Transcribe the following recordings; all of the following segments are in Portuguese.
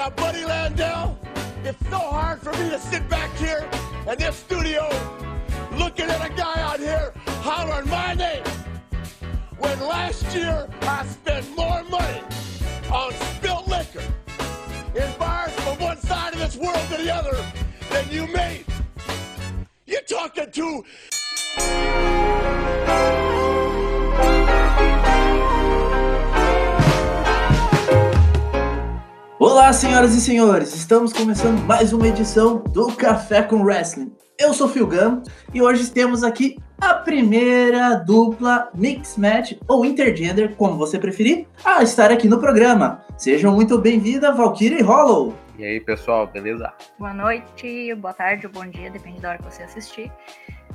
Now, Buddy Landell, it's so hard for me to sit back here in this studio looking at a guy out here hollering my name when last year I spent more money on spilt liquor in bars from one side of this world to the other than you made. You're talking to. Olá, senhoras e senhores, estamos começando mais uma edição do Café com Wrestling. Eu sou Phil Gunn e hoje temos aqui a primeira dupla Mix Match ou Intergender, como você preferir, a estar aqui no programa. Sejam muito bem-vindas, Valkyrie e Hollow. E aí, pessoal, beleza? Boa noite, boa tarde ou bom dia, depende da hora que você assistir.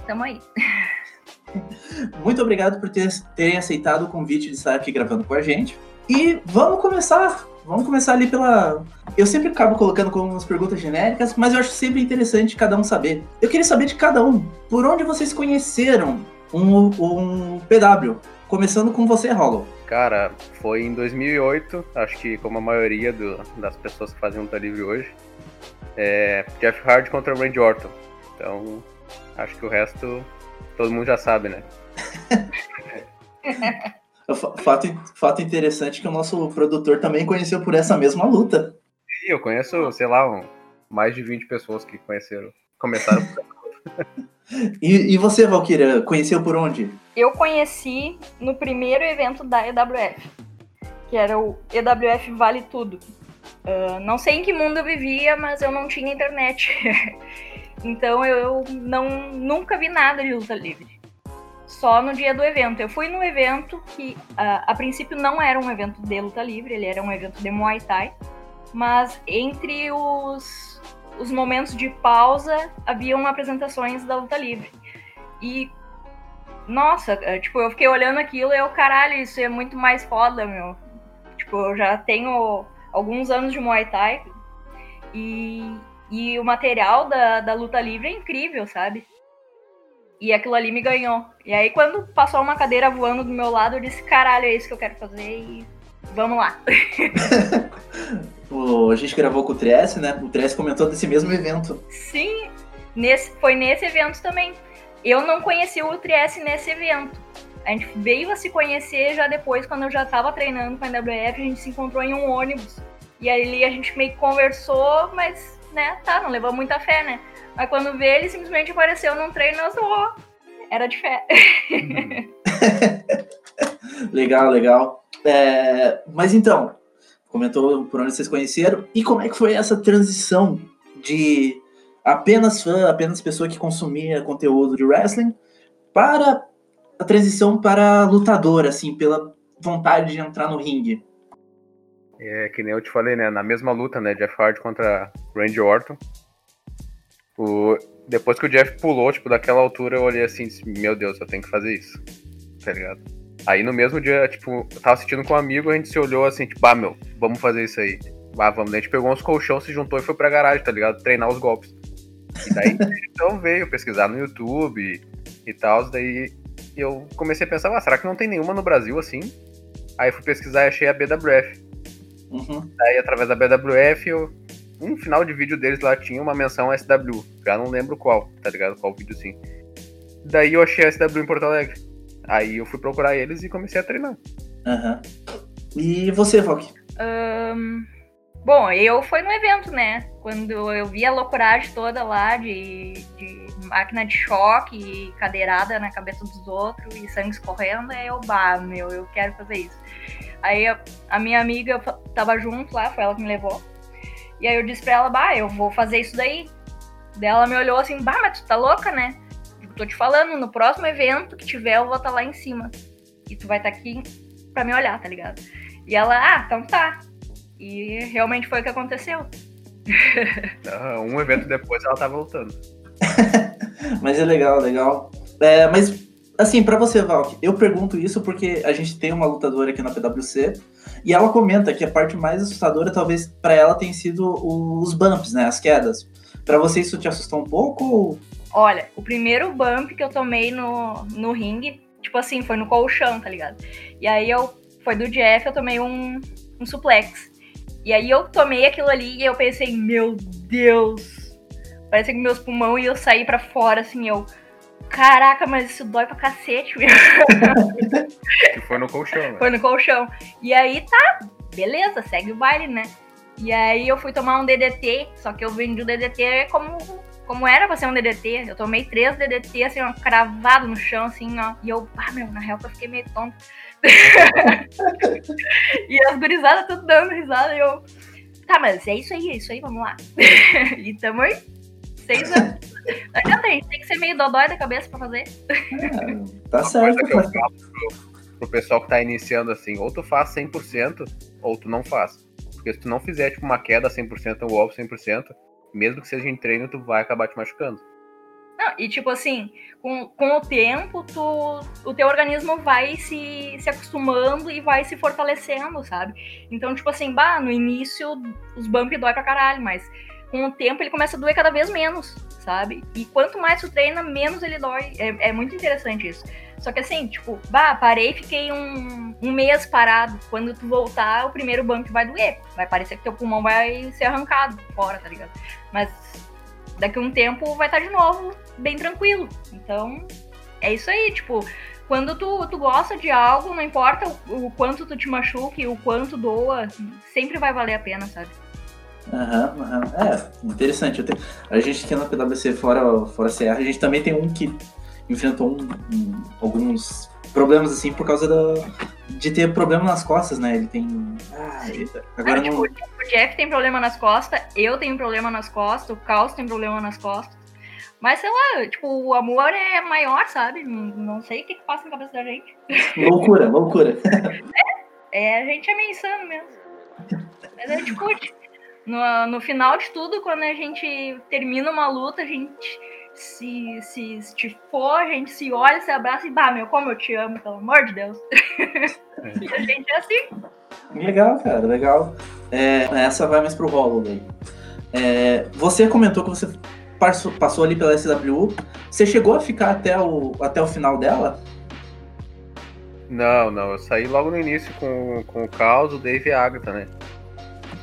Tamo aí. Muito obrigado por ter, terem aceitado o convite de estar aqui gravando com a gente. E vamos começar Vamos começar ali pela. Eu sempre acabo colocando como umas perguntas genéricas, mas eu acho sempre interessante cada um saber. Eu queria saber de cada um, por onde vocês conheceram um, um PW? Começando com você, Hollow. Cara, foi em 2008, acho que como a maioria do, das pessoas que fazem luta livre hoje. É, Jeff Hardy contra Randy Orton. Então, acho que o resto todo mundo já sabe, né? Fato, fato interessante que o nosso produtor também conheceu por essa mesma luta. Sim, eu conheço, sei lá, um, mais de 20 pessoas que conheceram, começaram por e, e você, Valkyria, conheceu por onde? Eu conheci no primeiro evento da EWF, que era o EWF Vale Tudo. Uh, não sei em que mundo eu vivia, mas eu não tinha internet. então eu não, nunca vi nada de luta livre só no dia do evento. Eu fui no evento que, uh, a princípio, não era um evento de luta livre, ele era um evento de Muay Thai, mas entre os, os momentos de pausa haviam apresentações da luta livre. E, nossa, é, tipo, eu fiquei olhando aquilo e eu, caralho, isso é muito mais foda, meu. Tipo, eu já tenho alguns anos de Muay Thai e, e o material da, da luta livre é incrível, sabe? E aquilo ali me ganhou. E aí, quando passou uma cadeira voando do meu lado, eu disse: caralho, é isso que eu quero fazer e vamos lá. o, a gente gravou com o Tress, né? O Tress comentou desse mesmo evento. Sim, nesse, foi nesse evento também. Eu não conheci o Tress nesse evento. A gente veio a se conhecer já depois, quando eu já estava treinando com a NWF, a gente se encontrou em um ônibus. E ali a gente meio que conversou, mas, né, tá, não levou muita fé, né? Mas quando vê, ele simplesmente apareceu num treino e eu sou. Era de fé. legal, legal. É, mas então, comentou por onde vocês conheceram. E como é que foi essa transição de apenas fã, apenas pessoa que consumia conteúdo de wrestling, para a transição para lutador, assim, pela vontade de entrar no ringue? É, que nem eu te falei, né? Na mesma luta, né? Jeff Hardy contra Randy Orton. O, depois que o Jeff pulou, tipo, daquela altura, eu olhei assim, meu Deus, eu tenho que fazer isso. Tá ligado? Aí no mesmo dia, tipo, eu tava assistindo com um amigo, a gente se olhou assim, tipo, ah, meu, vamos fazer isso aí. Ah, vamos. a gente pegou uns colchão, se juntou e foi pra garagem, tá ligado? Treinar os golpes. E daí, então veio pesquisar no YouTube e tal, daí eu comecei a pensar, ah, será que não tem nenhuma no Brasil assim? Aí fui pesquisar e achei a BWF. Uhum. Daí, através da BWF, eu um final de vídeo deles lá tinha uma menção SW. Já não lembro qual, tá ligado? Qual vídeo sim. Daí eu achei a SW em Porto Alegre. Aí eu fui procurar eles e comecei a treinar. Aham. Uhum. E você, Valk? Um, bom, eu fui no evento, né? Quando eu vi a loucuragem toda lá de, de máquina de choque e cadeirada na cabeça dos outros e sangue escorrendo, aí eu, bah, meu, eu quero fazer isso. Aí a, a minha amiga tava junto lá, foi ela que me levou. E aí eu disse pra ela, bah, eu vou fazer isso daí. Daí ela me olhou assim, bah, mas tu tá louca, né? Eu tô te falando, no próximo evento que tiver, eu vou estar tá lá em cima. E tu vai estar tá aqui pra me olhar, tá ligado? E ela, ah, então tá. E realmente foi o que aconteceu. um evento depois ela tá voltando. mas é legal, legal. É, mas, assim, para você, Valk, eu pergunto isso porque a gente tem uma lutadora aqui na PWC e ela comenta que a parte mais assustadora, talvez, para ela, tem sido os bumps, né? As quedas. Para você, isso te assustou um pouco? Olha, o primeiro bump que eu tomei no, no ringue, tipo assim, foi no colchão, tá ligado? E aí eu. Foi do Jeff, eu tomei um, um suplex. E aí eu tomei aquilo ali e eu pensei, meu Deus, parece que meus pulmões iam sair para fora, assim, eu. Caraca, mas isso dói pra cacete, meu. foi no colchão, né? Foi no colchão. E aí tá, beleza, segue o baile, né? E aí eu fui tomar um DDT, só que eu vendi o DDT como, como era pra ser um DDT. Eu tomei três DDT, assim, ó, cravado no chão, assim, ó. E eu, ah, meu, na real eu fiquei meio tonto. e as gurizadas tudo dando risada e eu. Tá, mas é isso aí, é isso aí, vamos lá. e tamo aí. Seis anos. Adianta, tem que ser meio dodói da cabeça pra fazer. É, tá certo. Que eu falo pro, pro pessoal que tá iniciando assim, ou tu faz 100% ou tu não faz. Porque se tu não fizer tipo uma queda 100% ou golpe 100%, mesmo que seja em treino, tu vai acabar te machucando. Não, e tipo assim, com, com o tempo, tu, o teu organismo vai se, se acostumando e vai se fortalecendo, sabe? Então, tipo assim, bah, no início os bump dói pra caralho, mas com o tempo ele começa a doer cada vez menos, sabe? E quanto mais tu treina, menos ele dói. É, é muito interessante isso. Só que assim, tipo, bah, parei fiquei um, um mês parado. Quando tu voltar, o primeiro bump vai doer. Vai parecer que teu pulmão vai ser arrancado fora, tá ligado? Mas daqui a um tempo vai estar de novo bem tranquilo. Então, é isso aí, tipo, quando tu, tu gosta de algo, não importa o, o quanto tu te machuque, o quanto doa, sempre vai valer a pena, sabe? Aham, uhum, aham. Uhum. É, interessante. Tenho... A gente aqui na PwC fora, fora CR, a gente também tem um que enfrentou um, um, alguns problemas assim por causa da, de ter problema nas costas, né? Ele tem. Ah, agora ah, não... tipo, o Jeff tem problema nas costas, eu tenho problema nas costas, o Caos tem problema nas costas. Mas sei lá, tipo, o amor é maior, sabe? Não, não sei o que, que passa na cabeça da gente. Loucura, loucura. É, é a gente é meio insano mesmo. Mas a gente curte. No, no final de tudo, quando a gente termina uma luta, a gente se, se, se for, a gente se olha, se abraça e, bah, meu, como eu te amo, pelo amor de Deus. É. a gente é assim. Legal, cara, legal. É, essa vai mais pro rolo daí. É, você comentou que você passou, passou ali pela SWU. Você chegou a ficar até o, até o final dela? Não, não. Eu saí logo no início com, com o Caos, o Dave e a Agatha, né?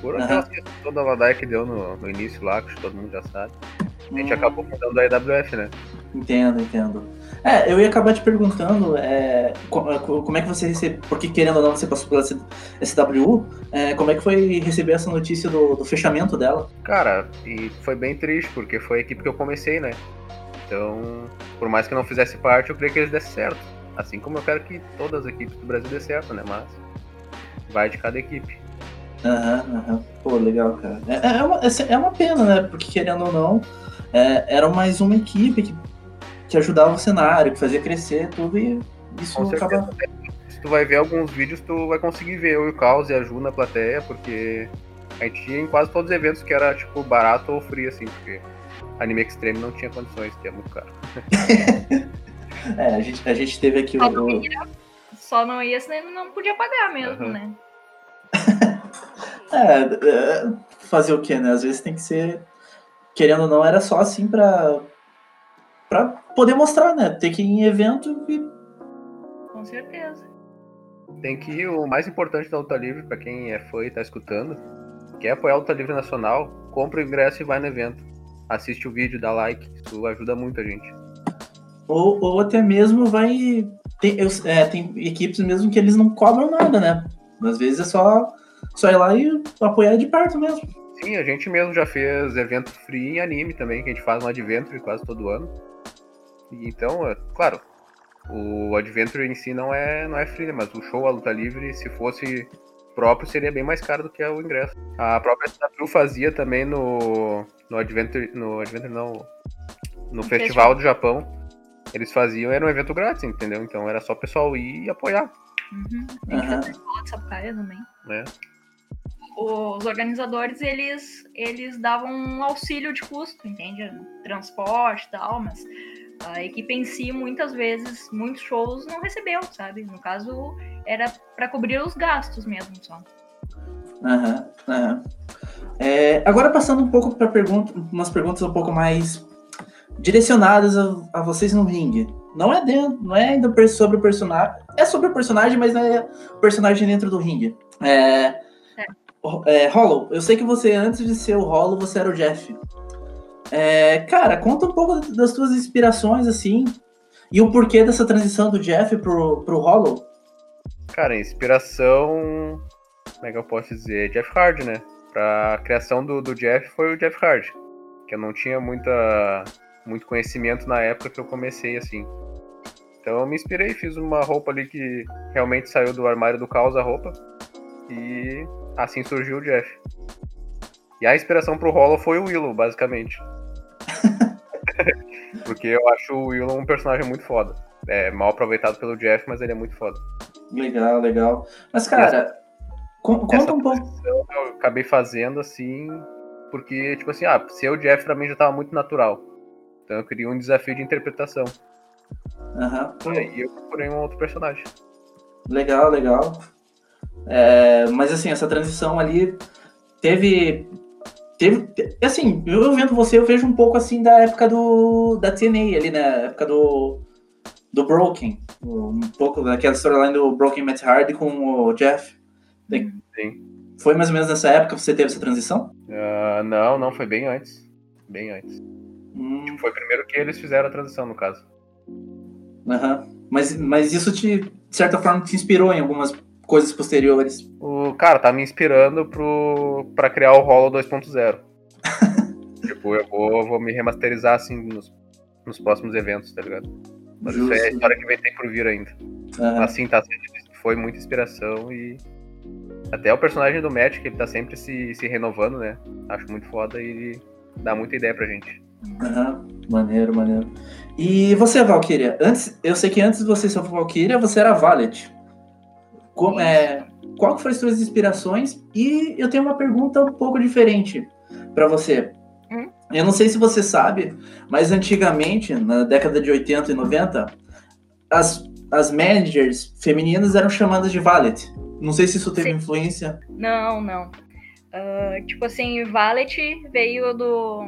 Por aquela uhum. toda a ladaia que deu no, no início lá, que todo mundo já sabe. A gente hum. acabou mudando a EWF, né? Entendo, entendo. É, eu ia acabar te perguntando é, como é que você recebeu, porque querendo ou não você passou pela SWU, é, como é que foi receber essa notícia do, do, fechamento dela? Cara, e foi bem triste, porque foi a equipe que eu comecei, né? Então, por mais que eu não fizesse parte, eu creio que eles dessem certo. Assim como eu quero que todas as equipes do Brasil dê certo, né? Mas vai de cada equipe. Aham, uhum, aham. Uhum. Pô, legal, cara. É, é, uma, é uma pena, né? Porque querendo ou não, é, era mais uma equipe que, que ajudava o cenário, que fazia crescer tudo e isso acaba. Se tu vai ver alguns vídeos, tu vai conseguir ver eu e o Caos e a Ju na plateia, porque a gente tinha em quase todos os eventos que era tipo barato ou free, assim, porque Anime Extreme não tinha condições, que é muito caro. é, a gente, a gente teve aqui só o. Não ia, só não ia, senão não podia pagar mesmo, uhum. né? é, é, fazer o que, né? Às vezes tem que ser querendo ou não, era só assim pra, pra poder mostrar, né? Ter que ir em evento e. Com certeza. Tem que ir, o mais importante da luta livre, pra quem é fã e tá escutando, quer apoiar a luta livre nacional, compra o ingresso e vai no evento. Assiste o vídeo, dá like, isso ajuda muito a gente. Ou, ou até mesmo vai. Tem, eu, é, tem equipes mesmo que eles não cobram nada, né? Às vezes é só, só ir lá e apoiar de perto mesmo. Sim, a gente mesmo já fez evento free em anime também, que a gente faz um Adventure quase todo ano. E então, é, claro, o Adventure em si não é, não é free, né, mas o show, a luta livre, se fosse próprio, seria bem mais caro do que o ingresso. A própria SW fazia também no, no Adventure, no Adventure não, no Festival, do Japão. Eles faziam, era um evento grátis, entendeu? Então era só o pessoal ir e apoiar. Uhum. Tem que fazer Sapucaia também. É os organizadores eles eles davam um auxílio de custo, entende? Transporte e tal, mas a equipe em si muitas vezes, muitos shows não recebeu, sabe? No caso era para cobrir os gastos mesmo só. Uhum. É, agora passando um pouco para pergunta, umas perguntas um pouco mais direcionadas a, a, vocês no ringue. Não é dentro, não é ainda sobre o personagem, é sobre o personagem, mas não é personagem dentro do ringue. É, é, Hollow, eu sei que você, antes de ser o Hollow, você era o Jeff. É, cara, conta um pouco das tuas inspirações, assim, e o porquê dessa transição do Jeff pro, pro Hollow. Cara, inspiração. Como é que eu posso dizer? Jeff Hard, né? Pra criação do, do Jeff foi o Jeff Hard. Que eu não tinha muita, muito conhecimento na época que eu comecei assim. Então eu me inspirei, fiz uma roupa ali que realmente saiu do armário do caos a roupa. E assim surgiu o Jeff. E a inspiração pro Hollow foi o Willow, basicamente. Porque eu acho o Willow um personagem muito foda. É mal aproveitado pelo Jeff, mas ele é muito foda. Legal, legal. Mas, cara, essa, conta essa um pouco. Eu acabei fazendo assim, porque, tipo assim, ah, ser o Jeff pra mim já tava muito natural. Então eu queria um desafio de interpretação. Aham. Uhum. E eu procurei um outro personagem. Legal, legal. É, mas assim, essa transição ali teve. Teve. Assim, eu vendo você, eu vejo um pouco assim da época do. da TNA ali, né? época do. do Broken. Um pouco daquela storyline do Broken Matt Hardy com o Jeff. Sim. Foi mais ou menos nessa época que você teve essa transição? Uh, não, não, foi bem antes. Bem antes. Hum. Tipo, foi primeiro que eles fizeram a transição, no caso. Aham. Uhum. Mas, mas isso te, de certa forma, te inspirou em algumas coisas posteriores? O cara tá me inspirando pro, pra criar o Hollow 2.0. tipo, eu vou, vou me remasterizar assim nos, nos próximos eventos, tá ligado? Mas Justo. isso é a história que vai ter por vir ainda. Uhum. Assim, tá foi muita inspiração e até o personagem do Matt, que ele tá sempre se, se renovando, né? Acho muito foda e dá muita ideia pra gente. Uhum. Maneiro, maneiro. E você, Valkyria? Antes, eu sei que antes de você ser Valkyria, você era Valet. Como, é, qual foram as suas inspirações? E eu tenho uma pergunta um pouco diferente para você. Hum? Eu não sei se você sabe, mas antigamente, na década de 80 e 90, as, as managers femininas eram chamadas de valet. Não sei se isso teve Sim. influência. Não, não. Uh, tipo assim, valet veio do,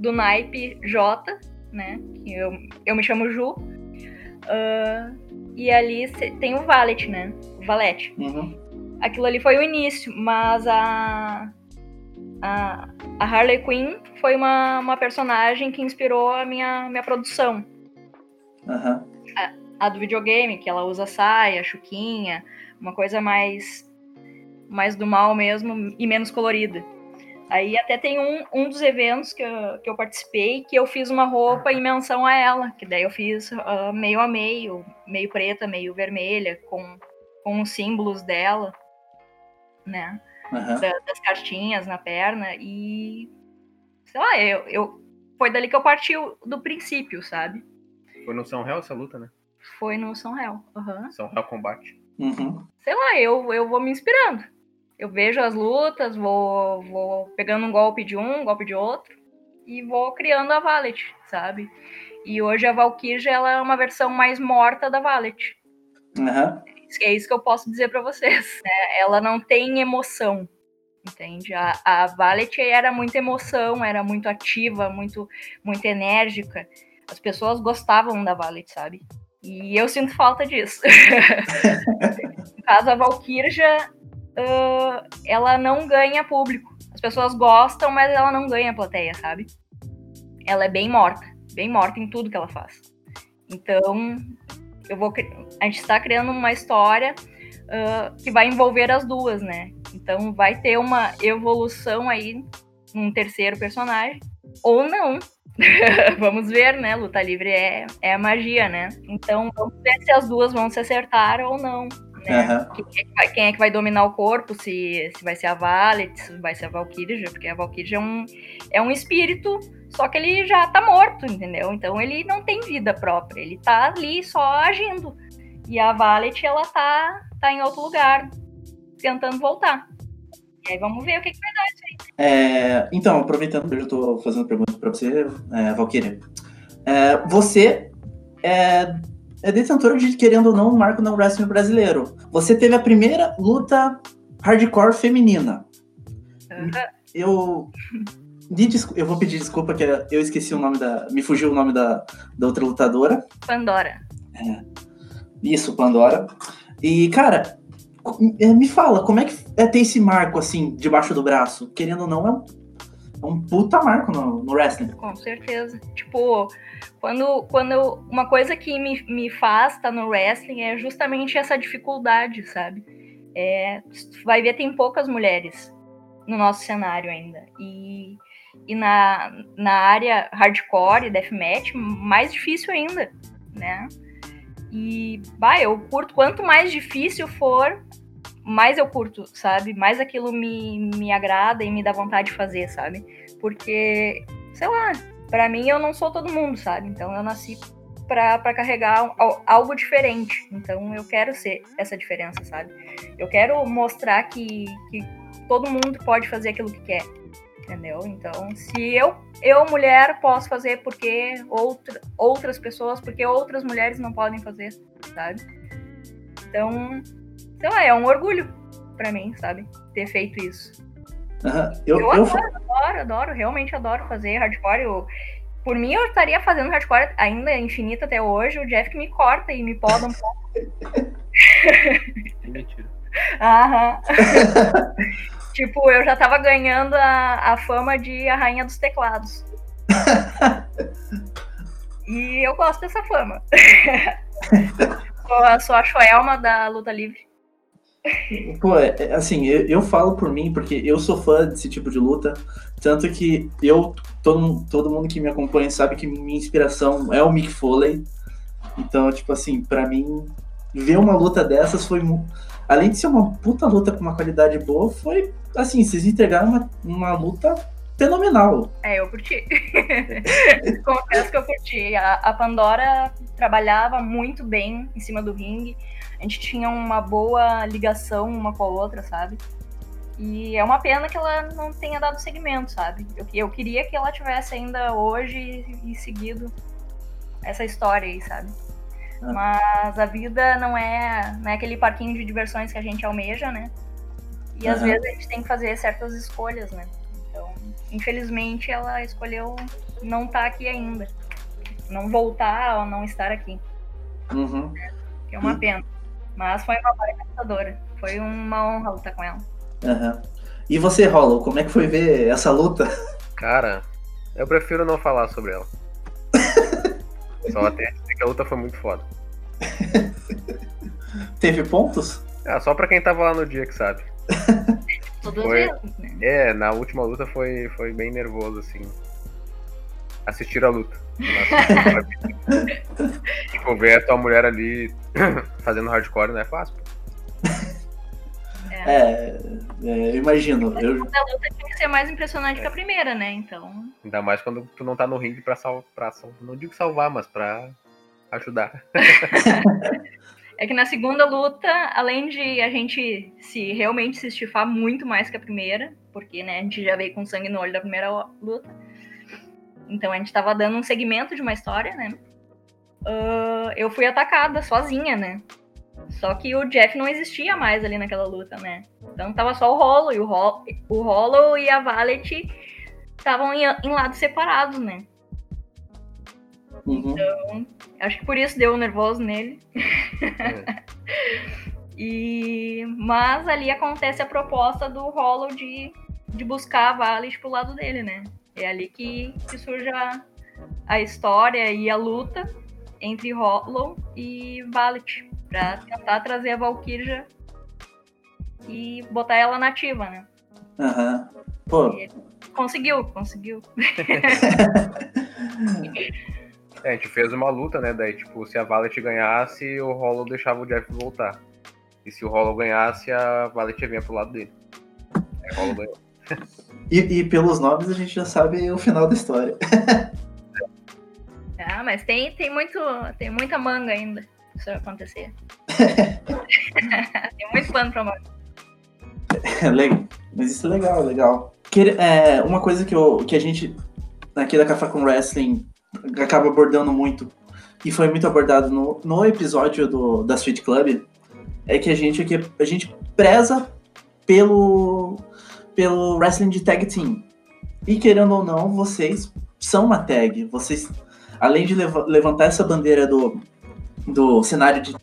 do naipe J, né? Eu, eu me chamo Ju. Uh, e ali tem o Valet, né? Valete. Uhum. Aquilo ali foi o início, mas a, a, a Harley Quinn foi uma, uma personagem que inspirou a minha, minha produção. Uhum. A, a, do videogame, que ela usa saia, chuquinha, uma coisa mais, mais do mal mesmo e menos colorida. Aí até tem um, um dos eventos que eu, que eu participei que eu fiz uma roupa em menção a ela, que daí eu fiz uh, meio a meio, meio preta, meio vermelha, com, com os símbolos dela, né? Uhum. Da, das cartinhas na perna e sei lá, eu, eu foi dali que eu parti do princípio, sabe? Foi no São Réu essa luta, né? Foi no São Réu. Uhum. São Réu Combate. Uhum. Sei lá, eu, eu vou me inspirando eu vejo as lutas, vou, vou pegando um golpe de um, um golpe de outro, e vou criando a Valet, sabe? E hoje a Valkyrie ela é uma versão mais morta da Valet. Uhum. É isso que eu posso dizer para vocês. Né? Ela não tem emoção, entende? A, a Valet era muita emoção, era muito ativa, muito, muito enérgica. As pessoas gostavam da Valet, sabe? E eu sinto falta disso. no caso, a Valkyria uh, ela não ganha público. As pessoas gostam, mas ela não ganha plateia, sabe? Ela é bem morta, bem morta em tudo que ela faz. Então, eu vou, a gente está criando uma história uh, que vai envolver as duas, né? Então, vai ter uma evolução aí num terceiro personagem, ou não. vamos ver, né? Luta livre é, é a magia, né? Então, vamos ver se as duas vão se acertar ou não né? Uhum. Quem, é vai, quem, é que vai, dominar o corpo, se, se vai ser a Valet, se vai ser a Valkyria, porque a Valkyria é um, é um espírito, só que ele já tá morto, entendeu? Então ele não tem vida própria, ele tá ali só agindo. E a Valet, ela tá, tá em outro lugar, tentando voltar. E aí vamos ver o que, que vai dar isso aí. É, então, aproveitando que eu já tô fazendo pergunta pra você, é, Valkyria. É, você é é detentora de, querendo ou não, um marco no wrestling brasileiro. Você teve a primeira luta hardcore feminina. Uhum. Eu. Eu vou pedir desculpa que eu esqueci o nome da. Me fugiu o nome da, da outra lutadora. Pandora. É. Isso, Pandora. E, cara, é, me fala, como é que é ter esse marco assim, debaixo do braço? Querendo ou não, é um, um puta marco no, no wrestling. Com certeza. Tipo, quando, quando uma coisa que me, me faz estar tá no wrestling é justamente essa dificuldade, sabe? É, vai ver, tem poucas mulheres no nosso cenário ainda. E, e na, na área hardcore e deathmatch, mais difícil ainda, né? E, bah, eu curto, quanto mais difícil for, mais eu curto, sabe? Mais aquilo me, me agrada e me dá vontade de fazer, sabe? Porque, sei lá, para mim eu não sou todo mundo, sabe? Então eu nasci para carregar algo diferente. Então eu quero ser essa diferença, sabe? Eu quero mostrar que, que todo mundo pode fazer aquilo que quer entendeu? Então, se eu, eu mulher, posso fazer, porque outra, outras pessoas, porque outras mulheres não podem fazer, sabe? Então, sei lá, é um orgulho para mim, sabe? Ter feito isso. Uhum. Eu, eu, adoro, eu... adoro, adoro, realmente adoro fazer hardcore. Eu, por mim, eu estaria fazendo hardcore ainda infinito até hoje. O Jeff que me corta e me poda um pouco. Mentira. Aham. Tipo, eu já tava ganhando a, a fama de a rainha dos teclados. e eu gosto dessa fama. sou, sou a Shoelma da luta livre. Pô, é, é, assim, eu, eu falo por mim, porque eu sou fã desse tipo de luta, tanto que eu, todo, todo mundo que me acompanha sabe que minha inspiração é o Mick Foley, então, tipo assim, para mim, ver uma luta dessas foi, além de ser uma puta luta com uma qualidade boa, foi assim, vocês entregaram uma, uma luta fenomenal. É, eu curti. Confesso que eu curti. A, a, Pandora trabalhava muito bem em cima do ringue. A gente tinha uma boa ligação uma com a outra, sabe? E é uma pena que ela não tenha dado seguimento, sabe? Eu, eu queria que ela tivesse ainda hoje e seguido essa história aí, sabe? Ah. Mas a vida não é, não é aquele parquinho de diversões que a gente almeja, né? E às vezes a gente tem que fazer certas escolhas, né? Então, infelizmente, ela escolheu não estar tá aqui ainda. Não voltar ou não estar aqui. Uhum. Que é uma pena. Mas foi uma baita caçadora. Foi uma honra lutar com ela. Uhum. E você, Hollow, como é que foi ver essa luta? Cara, eu prefiro não falar sobre ela. Só até dizer que a luta foi muito foda. Teve pontos? É, só pra quem tava lá no dia que sabe. foi, né? É, na última luta foi, foi bem nervoso, assim. Assistir a luta. tipo, ver a tua mulher ali fazendo hardcore não é fácil. É, é, é imagino. Eu... A luta tem que ser mais impressionante é. que a primeira, né? Então. Ainda mais quando tu não tá no ringue pra salvar. Não digo salvar, mas pra ajudar. é que na segunda luta, além de a gente se realmente se estifar muito mais que a primeira, porque né, a gente já veio com sangue no olho da primeira luta, então a gente tava dando um segmento de uma história, né? Uh, eu fui atacada sozinha, né? Só que o Jeff não existia mais ali naquela luta, né? Então tava só o Hollow e o, Ho o Hollow e a Valet estavam em, em lados separados, né? Uhum. Então, acho que por isso deu nervoso nele. É. e, mas ali acontece a proposta do Hollow de, de buscar a Valet pro lado dele, né? É ali que, que surge a, a história e a luta entre Hollow e Valet para tentar trazer a Valkyria e botar ela nativa, né? Aham. Uhum. Pô. conseguiu, conseguiu. É, a gente fez uma luta, né? Daí, tipo, se a Valet ganhasse, o Hollow deixava o Jeff voltar. E se o Hollow ganhasse, a Valet vinha pro lado dele. Aí o Hollow ganhou. E, e, pelos nomes a gente já sabe o final da história. ah, mas tem, tem, muito, tem muita manga ainda isso acontecer. tem muito plano pra manga. legal. Mas isso é legal, legal. Que, é, uma coisa que, eu, que a gente, aqui da Café com Wrestling, acaba abordando muito, e foi muito abordado no, no episódio do, da Street Club, é que a gente aqui, a gente preza pelo, pelo wrestling de tag team. E querendo ou não, vocês são uma tag. Vocês, além de lev levantar essa bandeira do, do cenário de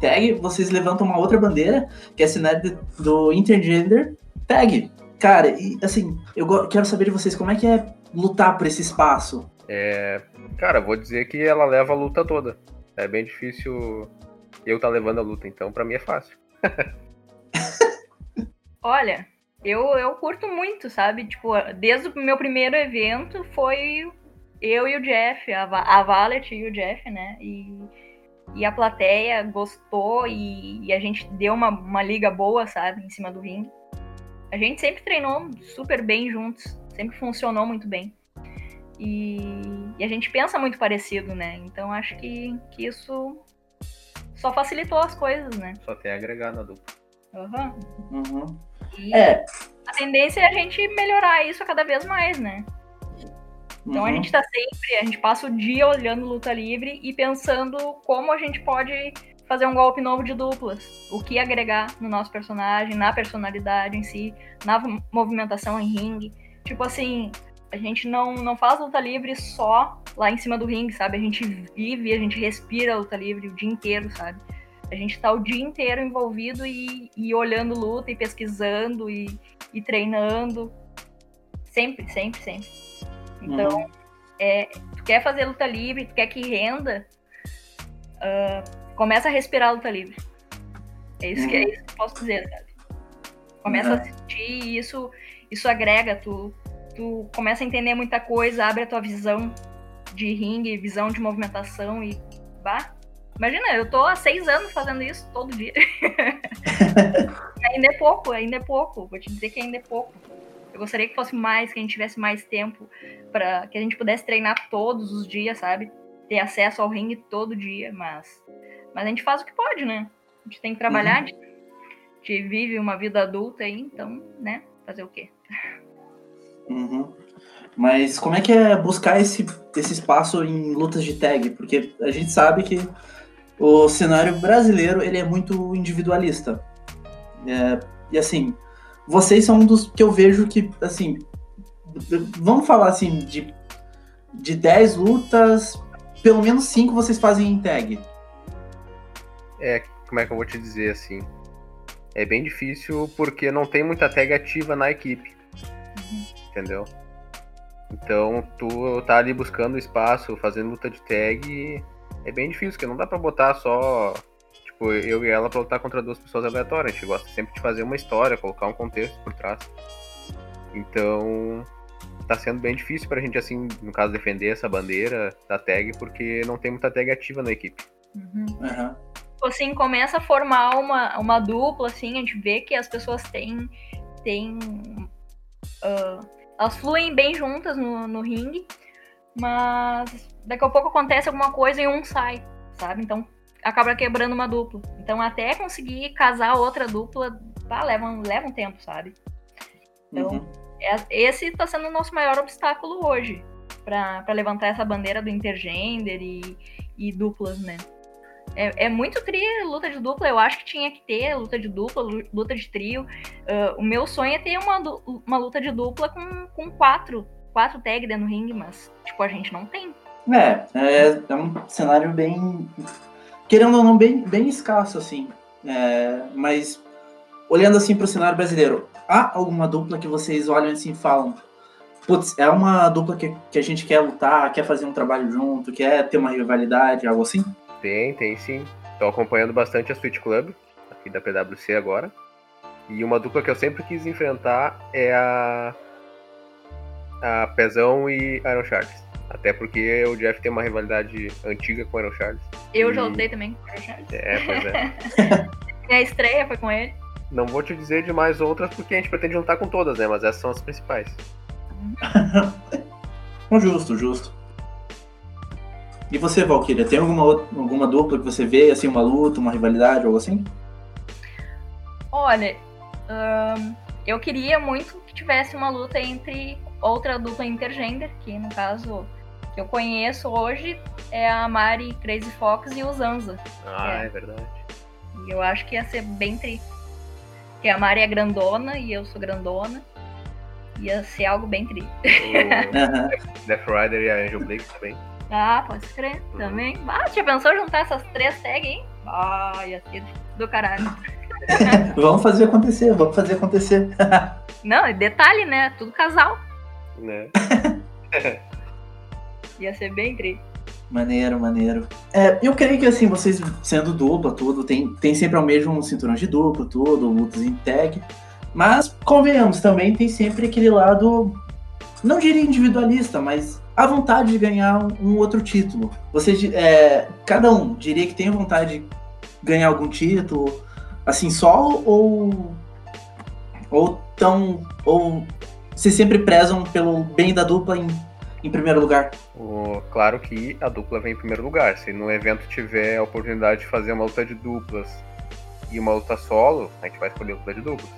tag, vocês levantam uma outra bandeira, que é a cenário do Intergender Tag. Cara, e assim, eu quero saber de vocês como é que é lutar por esse espaço. É, cara, vou dizer que ela leva a luta toda. É bem difícil eu estar tá levando a luta, então para mim é fácil. Olha, eu, eu curto muito, sabe? Tipo, desde o meu primeiro evento foi eu e o Jeff, a, a Valet e o Jeff, né? E, e a plateia gostou e, e, a gente deu uma, uma liga boa, sabe? Em cima do ringue. A gente sempre treinou super bem juntos, sempre funcionou muito bem. E, e a gente pensa muito parecido, né? Então acho que, que isso só facilitou as coisas, né? Só tem a agregar na dupla. Uhum. Uhum. E é. a tendência é a gente melhorar isso cada vez mais, né? Então uhum. a gente tá sempre, a gente passa o dia olhando luta livre e pensando como a gente pode fazer um golpe novo de duplas, o que agregar no nosso personagem, na personalidade em si, na movimentação em ringue. Tipo assim, a gente não, não faz luta livre só lá em cima do ringue, sabe? A gente vive, a gente respira a luta livre o dia inteiro, sabe? A gente tá o dia inteiro envolvido e, e olhando luta e pesquisando e, e treinando. Sempre, sempre, sempre. Então, uhum. é, tu quer fazer luta livre, tu quer que renda, uh, começa a respirar a luta livre. É isso, uhum. que, é uhum. isso que eu posso dizer, sabe? Começa uhum. a assistir e isso, isso agrega, tu, tu começa a entender muita coisa, abre a tua visão de ringue, visão de movimentação e bah, Imagina, eu tô há seis anos fazendo isso todo dia. ainda é pouco, ainda é pouco. Vou te dizer que ainda é pouco. Eu gostaria que fosse mais, que a gente tivesse mais tempo para que a gente pudesse treinar todos os dias, sabe? Ter acesso ao ringue todo dia, mas mas a gente faz o que pode, né? A gente tem que trabalhar, uhum. a, gente, vive uma vida adulta aí, então, né? Fazer o quê? Uhum. Mas como é que é buscar esse, esse espaço em lutas de tag? Porque a gente sabe que o cenário brasileiro ele é muito individualista. É, e assim, vocês são um dos que eu vejo que, assim, vamos falar assim, de, de 10 lutas, pelo menos 5 vocês fazem em tag. É, como é que eu vou te dizer assim? É bem difícil porque não tem muita tag ativa na equipe. Uhum. Entendeu? Então tu tá ali buscando espaço, fazendo luta de tag é bem difícil, porque não dá pra botar só, tipo, eu e ela pra lutar contra duas pessoas aleatórias. A gente gosta sempre de fazer uma história, colocar um contexto por trás. Então, tá sendo bem difícil pra gente, assim, no caso, defender essa bandeira da tag, porque não tem muita tag ativa na equipe. Uhum. Uhum. Assim, começa a formar uma, uma dupla, assim, a gente vê que as pessoas têm. têm uh, elas fluem bem juntas no, no ringue, mas daqui a pouco acontece alguma coisa e um sai, sabe? Então acaba quebrando uma dupla. Então até conseguir casar outra dupla, tá, leva, leva um tempo, sabe? Então, uhum. é, esse tá sendo o nosso maior obstáculo hoje para levantar essa bandeira do intergender e, e duplas, né? É, é, muito tri luta de dupla, eu acho que tinha que ter luta de dupla, luta de trio. Uh, o meu sonho é ter uma, uma luta de dupla com, com quatro, quatro tags dentro do ringue, mas, tipo, a gente não tem. É, é, é um cenário bem. Querendo ou não, bem, bem escasso, assim. É, mas, olhando assim pro cenário brasileiro, há alguma dupla que vocês olham assim e falam: putz, é uma dupla que, que a gente quer lutar, quer fazer um trabalho junto, quer ter uma rivalidade, algo assim? Tem, tem sim. Tô acompanhando bastante a Switch Club, aqui da PWC agora. E uma dupla que eu sempre quis enfrentar é a. A Pezão e Iron Sharks. Até porque o Jeff tem uma rivalidade antiga com o Aaron Charles. Eu e... já lutei também com o Aaron Charles. É, pois é. Minha estreia foi com ele. Não vou te dizer de mais outras porque a gente pretende lutar com todas, né? Mas essas são as principais. justo, justo. E você, Valkyria, tem alguma, alguma dupla que você vê, assim, uma luta, uma rivalidade, algo assim? Olha, eu queria muito que tivesse uma luta entre outra dupla intergender, que no caso que eu conheço hoje é a Mari Crazy Fox e o Zanza. Ah, é. é. verdade. E eu acho que ia ser bem tri. Porque a Mari é grandona e eu sou grandona. Ia ser algo bem tri. O Death Rider e a Angel Blake também. Ah, pode crer, uhum. também. Ah, já pensou juntar essas três tags, hein? Ah, ia ser do caralho. vamos fazer acontecer, vamos fazer acontecer. Não, detalhe, né? Tudo casal. Né? ia ser bem incrível. Maneiro, maneiro. É, eu creio que assim, vocês sendo dupla, tudo, tem, tem sempre ao mesmo cinturão de dupla, tudo, lutas em tag. Mas, convenhamos, também tem sempre aquele lado, não diria individualista, mas a vontade de ganhar um, um outro título. Você, é, cada um diria que tem vontade de ganhar algum título, assim, solo ou. Ou tão. Ou se sempre prezam pelo bem da dupla em em primeiro lugar? O, claro que a dupla vem em primeiro lugar. Se no evento tiver a oportunidade de fazer uma luta de duplas e uma luta solo, a gente vai escolher a luta de duplas.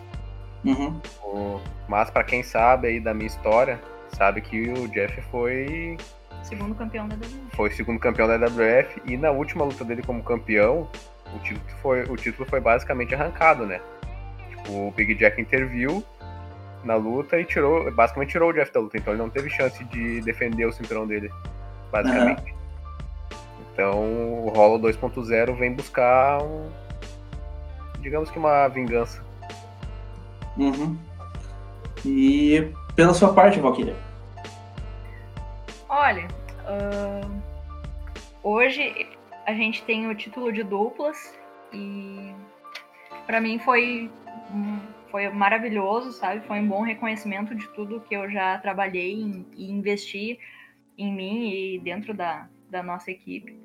Uhum. O, mas para quem sabe aí da minha história, sabe que o Jeff foi segundo campeão da WF. Foi segundo campeão da WF e na última luta dele como campeão, o título foi, o título foi basicamente arrancado, né? Tipo, o Big Jack interviu na luta e tirou, basicamente tirou o Jeff da luta, então ele não teve chance de defender o cinturão dele, basicamente. Uhum. Então o Hollow 2.0 vem buscar um, digamos que uma vingança. Uhum. E pela sua parte, Valkyria? Olha, uh, hoje a gente tem o título de duplas e para mim foi um, foi maravilhoso, sabe? Foi um bom reconhecimento de tudo que eu já trabalhei em, e investi em mim e dentro da, da nossa equipe.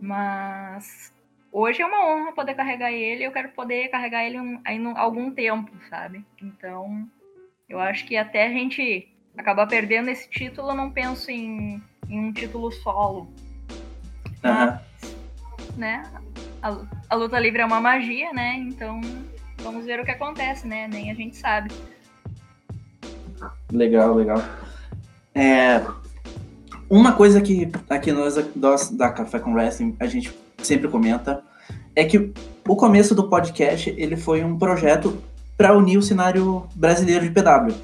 Mas hoje é uma honra poder carregar ele, eu quero poder carregar ele um, aí no, algum tempo, sabe? Então, eu acho que até a gente acabar perdendo esse título, eu não penso em, em um título solo. Mas, né? A, a luta livre é uma magia, né? Então Vamos ver o que acontece, né? Nem a gente sabe. Legal, legal. É, uma coisa que aqui nós, da Café com Wrestling a gente sempre comenta é que o começo do podcast ele foi um projeto para unir o cenário brasileiro de PW.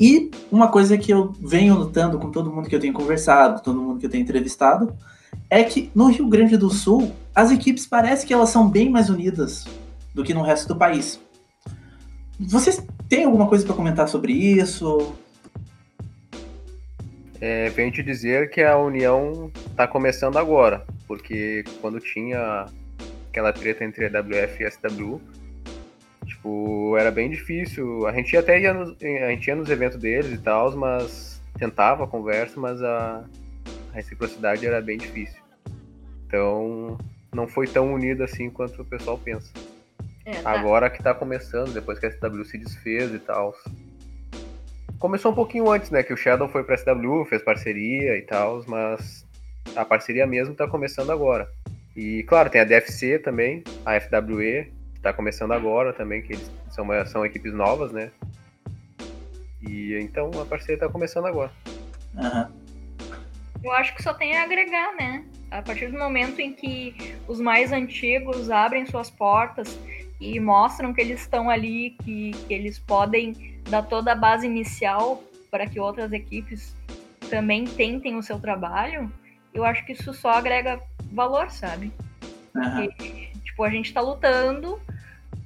E uma coisa que eu venho lutando com todo mundo que eu tenho conversado, todo mundo que eu tenho entrevistado, é que no Rio Grande do Sul as equipes parecem que elas são bem mais unidas do que no resto do país. Vocês têm alguma coisa para comentar sobre isso? É, venho te dizer que a união está começando agora, porque quando tinha aquela treta entre a WF e a SW, tipo, era bem difícil. A gente até ia nos, a gente ia nos eventos deles e tal, mas tentava a conversa, mas a, a reciprocidade era bem difícil. Então, não foi tão unido assim quanto o pessoal pensa. É, tá. Agora que tá começando, depois que a SW se desfez e tal. Começou um pouquinho antes, né? Que o Shadow foi pra SW, fez parceria e tal, mas a parceria mesmo tá começando agora. E claro, tem a DFC também, a FWE, que tá começando agora também, que eles são, são equipes novas, né? E então a parceria tá começando agora. Uhum. Eu acho que só tem a agregar, né? A partir do momento em que os mais antigos abrem suas portas e mostram que eles estão ali, que, que eles podem dar toda a base inicial para que outras equipes também tentem o seu trabalho, eu acho que isso só agrega valor, sabe? Uhum. Porque, tipo, a gente está lutando,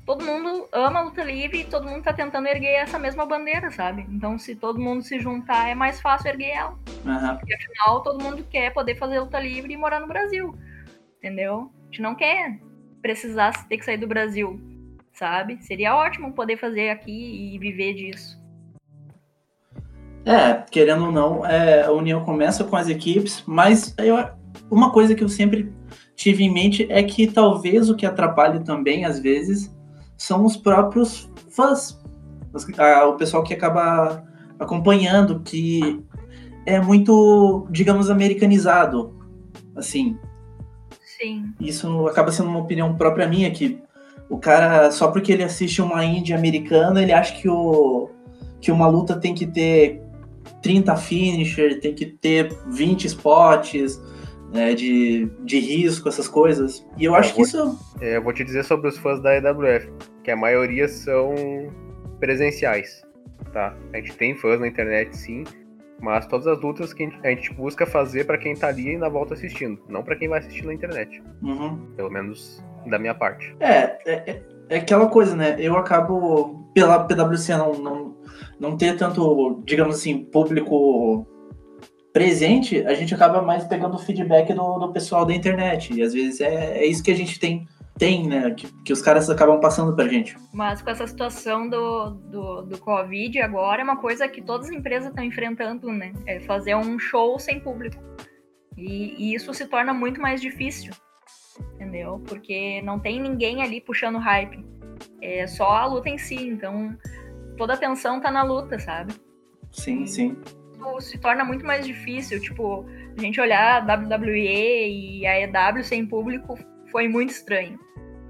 todo mundo ama a luta livre e todo mundo está tentando erguer essa mesma bandeira, sabe? Então, se todo mundo se juntar, é mais fácil erguer ela. Uhum. Porque, afinal, todo mundo quer poder fazer luta livre e morar no Brasil, entendeu? A gente não quer precisasse ter que sair do Brasil, sabe? Seria ótimo poder fazer aqui e viver disso. É, querendo ou não, é, a união começa com as equipes, mas eu, uma coisa que eu sempre tive em mente é que talvez o que atrapalhe também, às vezes, são os próprios fãs. o pessoal que acaba acompanhando, que é muito, digamos, americanizado. Assim, Sim. Isso acaba sendo uma opinião própria minha, que o cara, só porque ele assiste uma indie americana, ele acha que, o, que uma luta tem que ter 30 finisher, tem que ter 20 spots né, de, de risco, essas coisas. E eu, eu acho que isso. É, eu vou te dizer sobre os fãs da EWF, que a maioria são presenciais. Tá? A gente tem fãs na internet sim, Mas todas as lutas que a gente busca fazer pra quem tá ali e na volta assistindo, não pra quem vai assistir na internet. Uhum. Pelo menos da minha parte. É, é, é- é aquela coisa, né? Eu acabo, pela PwC não, não, não ter tanto, digamos assim, público presente, a gente acaba mais pegando o feedback do, do pessoal da internet. E às vezes é, é isso que a gente tem, tem né? Que, que os caras acabam passando pra gente. Mas com essa situação do, do, do Covid agora, é uma coisa que todas as empresas estão enfrentando, né? É fazer um show sem público. E, e isso se torna muito mais difícil, entendeu? Porque não tem ninguém ali puxando hype. É só a luta em si. Então, toda a atenção tá na luta, sabe? Sim, sim. Se torna muito mais difícil. Tipo, a gente olhar a WWE e a EW sem público foi muito estranho.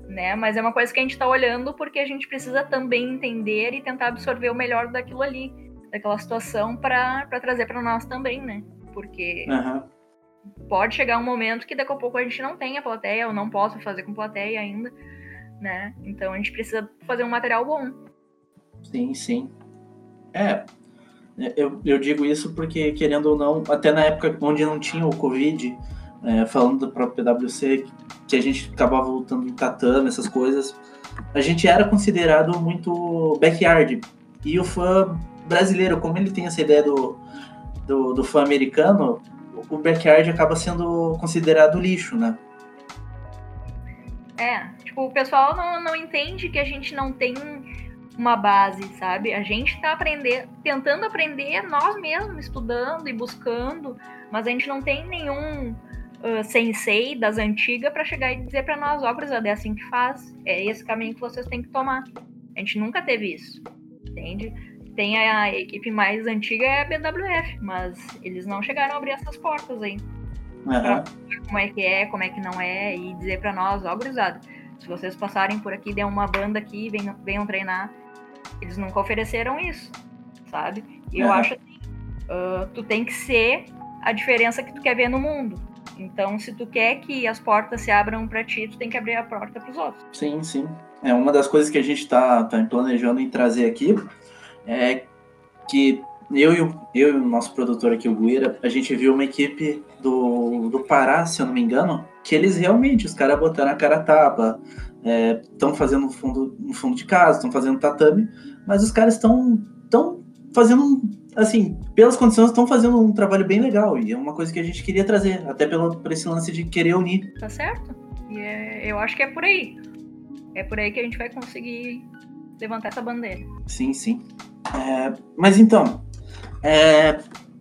Né? Mas é uma coisa que a gente tá olhando porque a gente precisa também entender e tentar absorver o melhor daquilo ali, daquela situação, para trazer para nós também, né? Porque Aham. pode chegar um momento que daqui a pouco a gente não tenha plateia, ou não possa fazer com plateia ainda, né? Então a gente precisa fazer um material bom. Sim, sim. É, eu, eu digo isso porque, querendo ou não, até na época onde não tinha o Covid, é, falando do próprio PwC, que a gente acabava lutando em tatame, essas coisas, a gente era considerado muito backyard. E o fã brasileiro, como ele tem essa ideia do, do, do fã americano, o backyard acaba sendo considerado lixo, né? É, tipo, o pessoal não, não entende que a gente não tem uma base, sabe? A gente tá aprendendo, tentando aprender nós mesmos, estudando e buscando, mas a gente não tem nenhum uh, sensei das antigas para chegar e dizer para nós, ó, gurizada, é assim que faz, é esse caminho que vocês têm que tomar. A gente nunca teve isso, entende? Tem a, a equipe mais antiga é a BWF, mas eles não chegaram a abrir essas portas aí Aham. como é que é, como é que não é, e dizer pra nós, ó, gurizada, se vocês passarem por aqui, der uma banda aqui, venham, venham treinar. Eles nunca ofereceram isso, sabe? E eu acho assim, ah, tu tem que ser a diferença que tu quer ver no mundo. Então, se tu quer que as portas se abram pra ti, tu tem que abrir a porta pros outros. Sim, sim. É uma das coisas que a gente está tá planejando em trazer aqui é que eu e, o, eu e o nosso produtor aqui, o Guira, a gente viu uma equipe do, do Pará, se eu não me engano, que eles realmente, os caras botaram a cara tapa, estão fazendo um fundo, fundo de casa, estão fazendo tatame, mas os caras estão tão fazendo, um- assim, pelas condições, estão fazendo um trabalho bem legal, e é uma coisa que a gente queria trazer, até pelo, por esse lance de querer unir. Tá certo? E é- eu acho que é por aí. É por aí que a gente vai conseguir levantar essa bandeira. Sim, sim. É, mas então, é,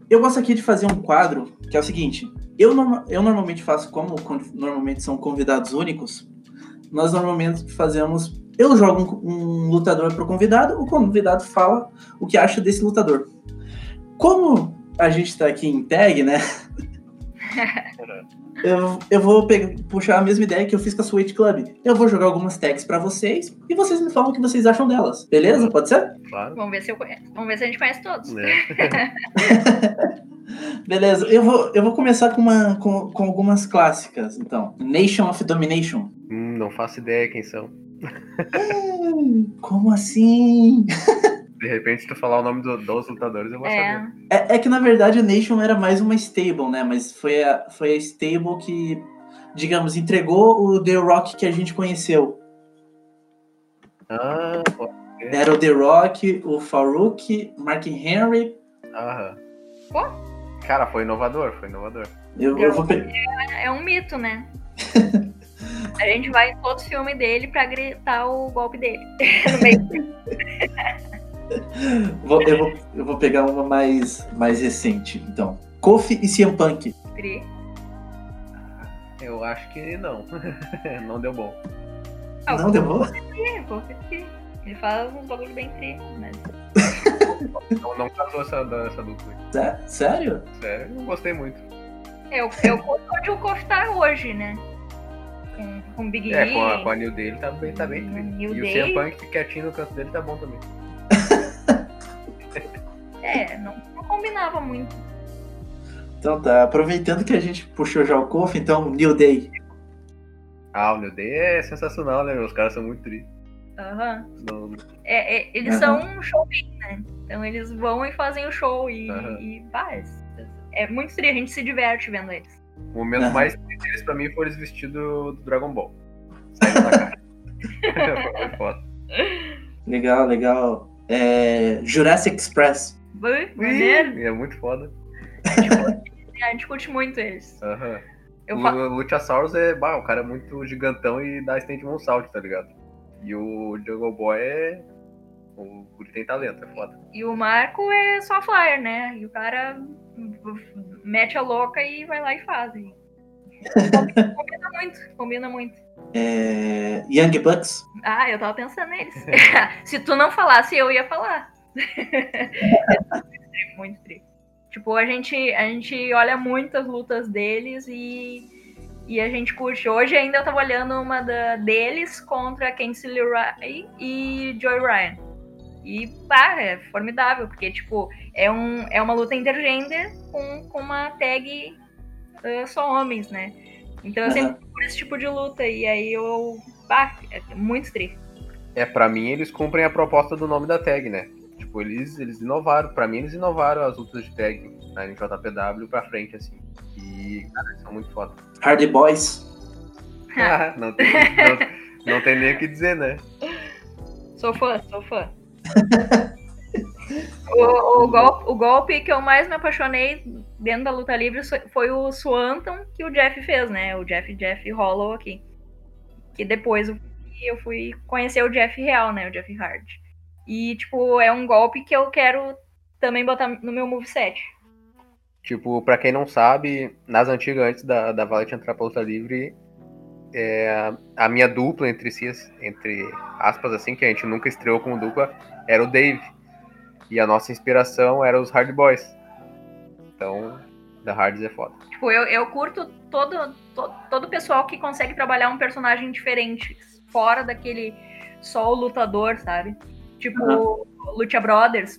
eu gosto aqui de fazer um quadro que é o seguinte: eu, eu normalmente faço, como normalmente são convidados únicos, nós normalmente fazemos. Eu jogo um, um lutador pro convidado, o convidado fala o que acha desse lutador. Como a gente tá aqui em tag, né? Eu, eu vou pegar- puxar a mesma ideia que eu fiz com a Switch Club. Eu vou jogar algumas tags pra vocês e vocês me falam o que vocês acham delas. Beleza? Pode ser? Claro. Vamos ver se, eu conheço. Vamos ver se a gente conhece todos. né? Beleza, eu vou, eu vou começar com, uma, com, com algumas clássicas, então. Nation of Domination. Hum, não faço ideia quem são. Hum, como assim? De repente, se tu falar o nome do- dos lutadores, eu vou É, saber. É, é que na verdade a Nation era mais uma stable, né? Mas foi a, foi a stable que, digamos, entregou o The Rock que a gente conheceu. Ah, pô. Era o The Rock, o Farouk, Mark Henry. Aham. Pô. Cara, foi inovador, foi inovador. Eu, eu vou pe- é um mito, né? A gente vai em todos os filmes dele pra gritar o golpe dele. Vou- eu, vou, eu vou pegar uma mais, mais recente, então. Kofi e CM Punk. Tri. Eu acho que não. não deu bom. Ah, Não deu bom? Pô, tri. Ele faz uns bagulho bem tri, mas. Não, não casou essa, essa dupla. aí. Sé- Sério? Sério, não gostei muito. Eu, eu curto onde o Kofi tá hoje, né? Com, com o Big É, com a, com a New Day ele tá bem, tá bem. E o? CM Punk quietinho no canto dele tá bom também. É, não, não combinava muito. Então tá, aproveitando que a gente puxou já o Kofi, então New Day. Ah, o New Day é sensacional, né? Os caras são muito tri. Aham. Não- É, é, eles Aham. são showman, né? Então eles vão e fazem o show e, Aham. e pá, é, muito triste, a gente se diverte vendo eles. O momento Aham. mais triste deles pra mim foi eles vestidos do Dragon Ball. Saindo na cara. foi foda. Legal, legal. É, Jurassic Express. E é muito foda. A gente curte muito eles. Aham. Eu o fa... Luchasaurus é, bah, o cara é muito gigantão e dá stand moonsault, tá ligado? E o Jungle Boy é. O guri tem talento, é foda. E o Marco é só flyer, né? E o cara mete a louca e vai lá e faz. Combina muito, combina muito. É, Young Bucks. Ah, eu tava pensando neles. Se tu não falasse, eu ia falar. é muito tri, muito tri. Tipo, a gente, a gente olha muitas lutas deles e, e a gente curte. Hoje ainda eu tava olhando uma da, deles contra Kenzie Leroy e Joy Ryan. E pá, é formidável, porque tipo, é, um, é uma luta intergender com, com uma tag ah, só homens, né? Então eu sempre procuro esse tipo de luta. E aí eu. Pá, é muito tri. É, pra mim eles cumprem a proposta do nome da tag, né? Tipo, eles, eles inovaram. Pra mim eles inovaram as lutas de tag na NJPW pra frente, assim. E, cara, eles são muito foda. Hardy Boys. Ah, não, tem, não, não tem nem o que dizer, né? Sou fã, sou fã. o, o, golpe, o golpe que eu mais me apaixonei dentro da luta livre foi o Swanton que o Jeff fez, né? O Jeff Jeff Hollow aqui. Que depois eu- fui conhecer o Jeff real, né? O Jeff Hard. E, tipo, é um golpe que eu quero também botar no meu moveset. Tipo, pra quem não sabe, nas antigas, antes da, da Valete entrar pra luta livre, é, a minha dupla entre si, entre aspas, assim, que a gente nunca estreou como dupla, era o Dave. E a nossa inspiração era os Hard Boys. Da Hards é foda. Tipo, eu, eu curto todo, todo, todo pessoal que consegue trabalhar um personagem diferente, fora daquele só o lutador, sabe? Tipo, Lucha Brothers.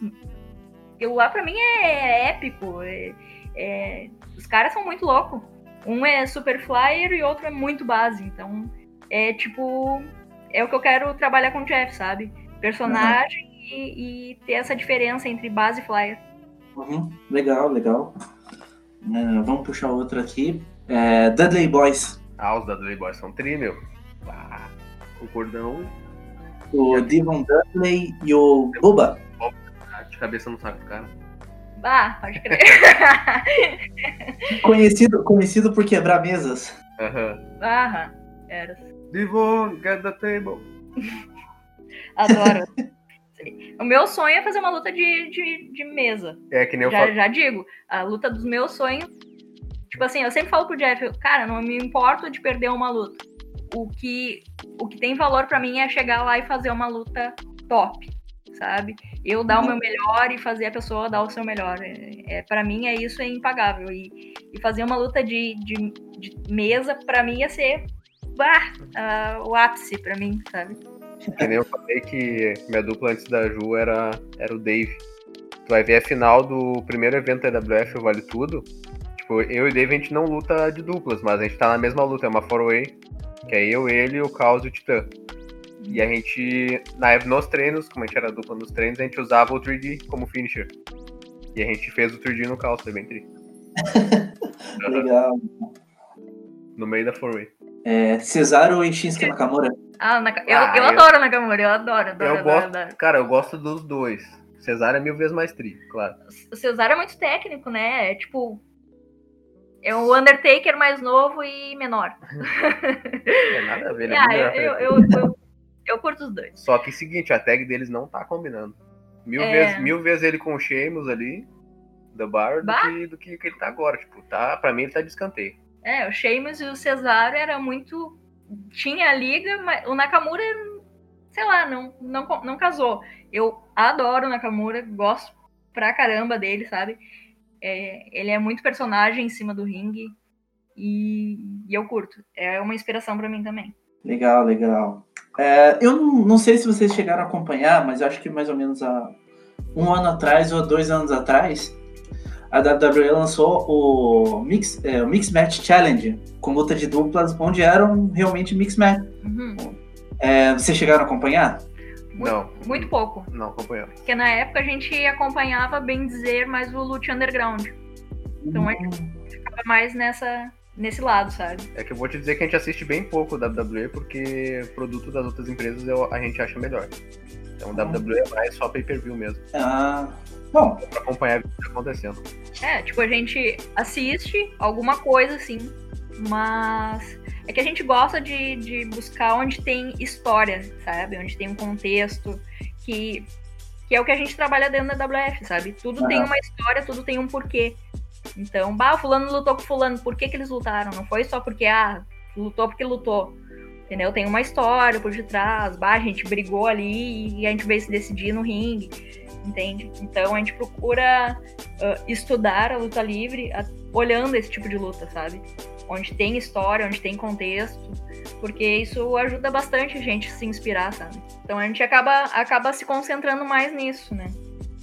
Eu lá pra mim é épico. é- é- os caras são muito loucos. Um é super flyer e outro é muito base. Então, é tipo. É o que eu quero trabalhar com o Jeff, sabe? Personagem e, e ter essa diferença entre base e flyer. Uhum, Legal, legal. É, vamos puxar outro aqui. É, Dudley Boys. Ah, os Dudley Boys são tri, meu. Ah, o cordão O Devon Dudley e o Buba. ah, de cabeça no saco do cara. Bah, pode crer. Conhecido, conhecido por quebrar mesas. Aham. Aham, era. Devon, get the table. Adoro. O meu sonho é fazer uma luta de, de, de mesa. É que nem eu Já, falo. já digo, a luta dos meus sonhos. Tipo assim, eu sempre falo pro Jeff, cara, não me importo de perder uma luta. O que, o que tem valor pra mim é chegar lá e fazer uma luta top, sabe? Eu dar o meu melhor e fazer a pessoa dar o seu melhor. É, é, para mim é isso, é impagável. E, e fazer uma luta de, de, de mesa, pra mim, ia ser bah, ah, o ápice pra mim, sabe? Que nem eu falei que minha dupla antes da Ju era, era o Dave. Tu vai ver a final do primeiro evento da EWF, o Vale Tudo. Tipo, eu e o Dave a gente não luta de duplas, mas a gente tá na mesma luta, é uma four-way. Que é eu, ele, o Caos e o Titã. E a gente, na época, nos treinos, como a gente era dupla nos treinos, a gente usava o 3D como finisher. E a gente fez o 3D no Caos, foi bem tri. Legal. No meio da four-way. É, Cesaro e Shinsuke Nakamura. Ah, eu, Ah, eu, eu- adoro Nakamura, eu adoro, adoro, Eu adoro, gosto, adoro. cara, eu gosto dos dois. Cesar é mil vezes mais tri, claro. O Cesaro é muito técnico, né? É tipo. É o Undertaker mais novo e menor. É nada a ver, é muito eu, eu, eu, eu, curto os dois. Só que seguinte, a tag deles não tá combinando. Mil, É. vezes, mil vezes ele com o Sheamus ali, da Bar, do Bah. que, do que, que ele tá agora. Tipo, tá, pra mim ele tá de escanteio. É, o Sheamus e o Cesaro era muito. Tinha a liga, mas o Nakamura, sei lá, não, não, não casou. Eu adoro o Nakamura, gosto pra caramba dele, sabe? É, ele é muito personagem em cima do ringue e, e eu curto. É uma inspiração pra mim também. Legal, legal. É, eu não, não sei se vocês chegaram a acompanhar, mas acho que mais ou menos há um ano atrás ou dois anos atrás, a WWE lançou o Mix, é, o Mix Match Challenge, com luta de duplas, onde eram realmente Mix Match. Uhum. É, vocês chegaram a acompanhar? Muito, Não. Muito pouco. Não acompanhamos. Porque na época a gente acompanhava, bem dizer, mais o Lute Underground. Então é- Ficava mais nessa, nesse lado, sabe? É que eu vou te dizer que a gente assiste bem pouco o WWE porque produto das outras empresas eu- a gente acha melhor. Então o WWE é mais só pay-per-view mesmo, Ah, bom, pra acompanhar o que tá acontecendo. É, tipo, a gente assiste alguma coisa, assim, mas é que a gente gosta de, de buscar onde tem história, sabe? Onde tem um contexto que, que é o que a gente trabalha dentro da WF, sabe? Tudo tem Aham. uma história, tudo tem um porquê. Então, bah, o fulano lutou com o fulano, por que, que eles lutaram? Não foi só porque, ah, lutou porque lutou. Entendeu? Tem uma história por detrás, bah, a gente brigou ali e a gente veio se decidir no ringue, entende? Então a gente procura ah, estudar a luta livre a- olhando esse tipo de luta, sabe? Onde tem história, onde tem contexto, porque isso ajuda bastante a gente se inspirar, sabe? Então a gente acaba, acaba se concentrando mais nisso, né?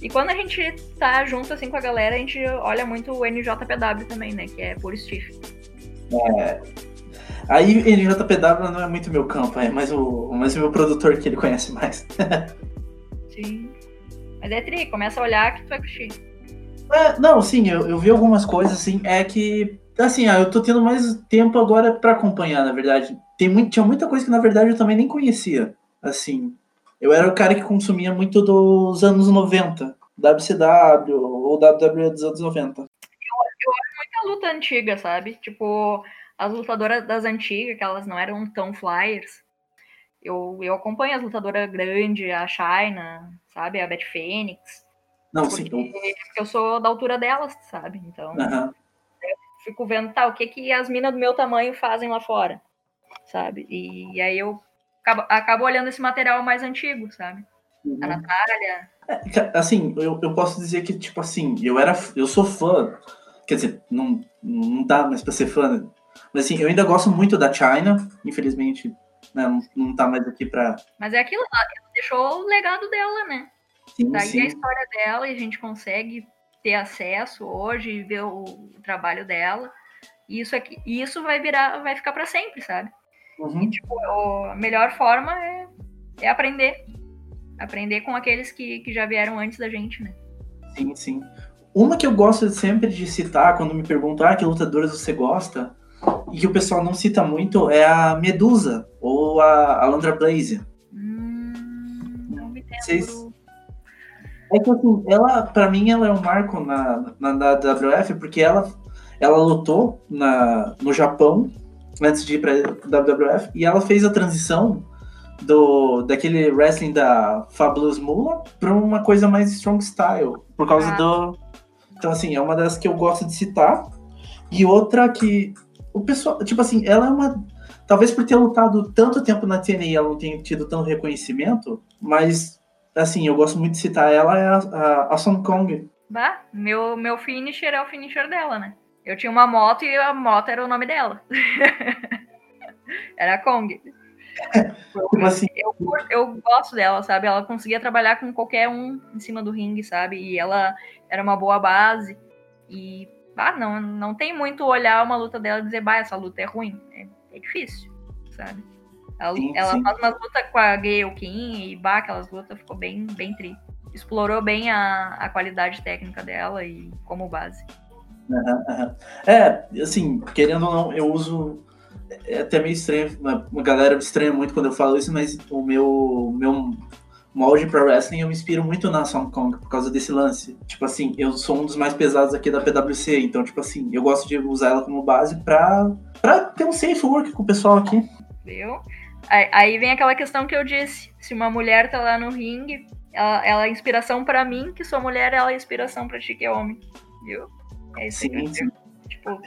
E quando a gente tá junto assim com a galera, a gente olha muito o NJPW também, né? Que é por Steve. Aí NJPW não é muito meu campo, é mais o, mais o meu produtor que ele conhece mais. Sim. Mas é tri, começa a olhar que tu vai curtir. É, não, sim, eu, eu vi algumas coisas, assim, é que, assim, ah, eu tô tendo mais tempo agora pra acompanhar, na verdade. Tem muito, tinha muita coisa que, na verdade, eu também nem conhecia, assim. Eu era o cara que consumia muito dos anos 90, WCW ou WWE dos anos 90. Muita luta antiga, sabe? Tipo, as lutadoras das antigas, que elas não eram tão flyers. Eu, eu acompanho as lutadoras grandes, a China, sabe? A Beth Phoenix. Não, sim, Porque, eu, porque eu sou da altura delas, sabe? Então, aham. fico vendo, tá, o que, que as minas do meu tamanho fazem lá fora, sabe? E, aí eu acabo, acabo olhando esse material mais antigo, sabe? A Uhum. Natália. Ca- Assim, eu, eu posso dizer que, tipo assim, eu era. Eu sou fã. Quer dizer, não, não dá mais pra ser fã. Mas assim, eu ainda gosto muito da China. Infelizmente, né, não, não tá mais aqui pra. Mas é aquilo lá, ela deixou o legado dela, né? Sim, Daí a sim. história dela e a gente consegue ter acesso hoje e ver o, o trabalho dela. E isso aqui, e isso vai virar, vai ficar pra sempre, sabe? Uhum. Tipo, o- a melhor forma é, é aprender. Aprender com aqueles que, que já vieram antes da gente, né? Sim, sim. Uma que eu gosto sempre de citar quando me perguntam ah, que lutadoras você gosta, e que o pessoal não cita muito, é a Medusa, ou a Alundra Blaze. Hum, não me lembro. Vocês- É que assim, ela, pra mim, ela é um marco na, na, na WF, porque ela, ela lutou na, no Japão antes de ir pra WWF, e ela fez a transição do, daquele wrestling da Fabulous Moolah pra uma coisa mais strong style, por causa Ah. do... Então, assim, é uma das que eu gosto de citar. E outra que o pessoal, tipo assim, ela é uma... Talvez por ter lutado tanto tempo na TNA, ela não tenha tido tanto reconhecimento, mas assim, eu gosto muito de citar ela, é a, a, a Song Kong. Bah, meu, meu finisher é o finisher dela, né? Eu tinha uma moto e a moto era o nome dela. era a Kong. Tipo assim, Eu, eu gosto dela, sabe? Ela conseguia trabalhar com qualquer um em cima do ringue, sabe? E ela era uma boa base. E, ah, não, não tem muito olhar uma luta dela e dizer, bah, essa luta é ruim. É, é difícil, sabe? Ela, Sim, ela sim. faz umas lutas com a Gayle King e, bah, aquelas lutas ficou bem, bem tri. Explorou bem a, a qualidade técnica dela e como base. é, assim, querendo ou não, eu uso. É até meio estranho, uma, uma galera estranha muito quando eu falo isso, mas o meu, meu molde pra wrestling eu me inspiro muito na Song Kong por causa desse lance. Tipo assim, eu sou um dos mais pesados aqui da PWC, então, tipo assim, eu gosto de usar ela como base pra, pra ter um safe work com o pessoal aqui. Viu? Aí, vem aquela questão que eu disse: se uma mulher tá lá no ringue, ela, ela é inspiração pra mim, que sou mulher, ela é inspiração pra ti, que é homem. Viu? É isso que eu Sim, sim. Tipo,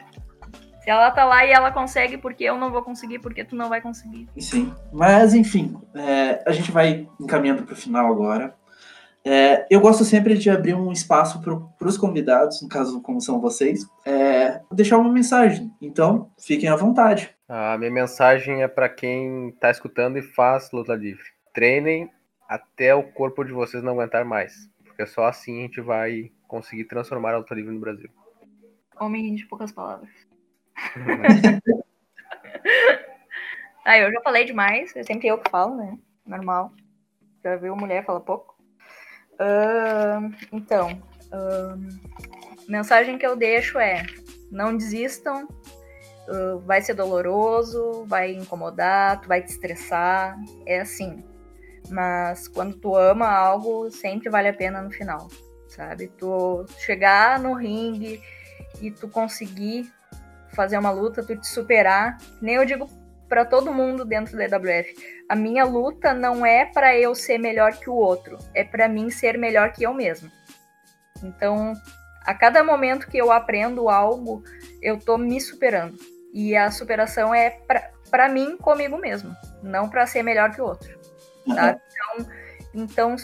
ela tá lá e ela consegue, porque eu não vou conseguir, porque tu não vai conseguir. Sim, mas enfim, é, a gente vai encaminhando para o final agora. É, eu gosto sempre de abrir um espaço para os convidados, no caso como são vocês, é, deixar uma mensagem. Então, fiquem à vontade. A minha mensagem é pra quem tá escutando e faz luta livre. Treinem até o corpo de vocês não aguentar mais. Porque só assim a gente vai conseguir transformar a luta livre no Brasil. Homem de poucas palavras. Ah, eu já falei demais, é sempre eu que falo, né? Normal. Já viu mulher fala pouco? Uh, então, uh, mensagem que eu deixo é: não desistam, uh, vai ser doloroso, vai incomodar, tu vai te estressar, é assim. Mas quando tu ama algo, sempre vale a pena no final, sabe? Tu chegar no ringue e tu conseguir fazer uma luta, tu te superar, nem eu digo para todo mundo dentro da EWF. A minha luta não é para eu ser melhor que o outro, é para mim ser melhor que eu mesmo. Então, a cada momento que eu aprendo algo, eu tô me superando. E a superação é para mim comigo mesmo, não para ser melhor que o outro. Sabe? Então, então,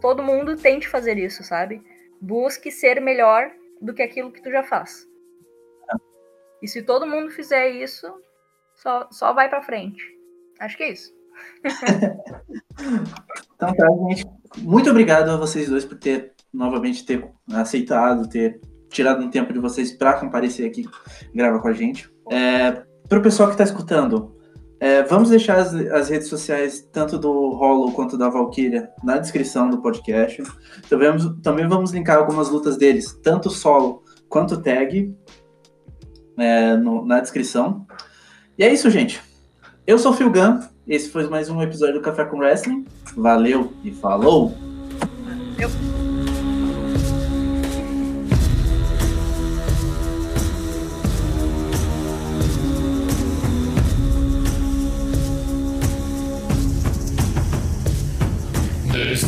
todo mundo tente fazer isso, sabe? Busque ser melhor do que aquilo que tu já faz. E se todo mundo fizer isso, só, só vai para frente. Acho que é isso. então tá, gente. Muito obrigado a vocês dois por ter novamente ter aceitado, ter tirado um tempo de vocês para comparecer aqui gravar com a gente. É, para o pessoal que está escutando, é, vamos deixar as, as, redes sociais, tanto do Hollow quanto da Valkyria, na descrição do podcast. Também, também vamos linkar algumas lutas deles, tanto solo quanto tag, é, no, na descrição. E é isso, gente. Eu sou o Phil Gunn, esse foi mais um episódio do Café com Wrestling. Valeu e falou! Valeu. This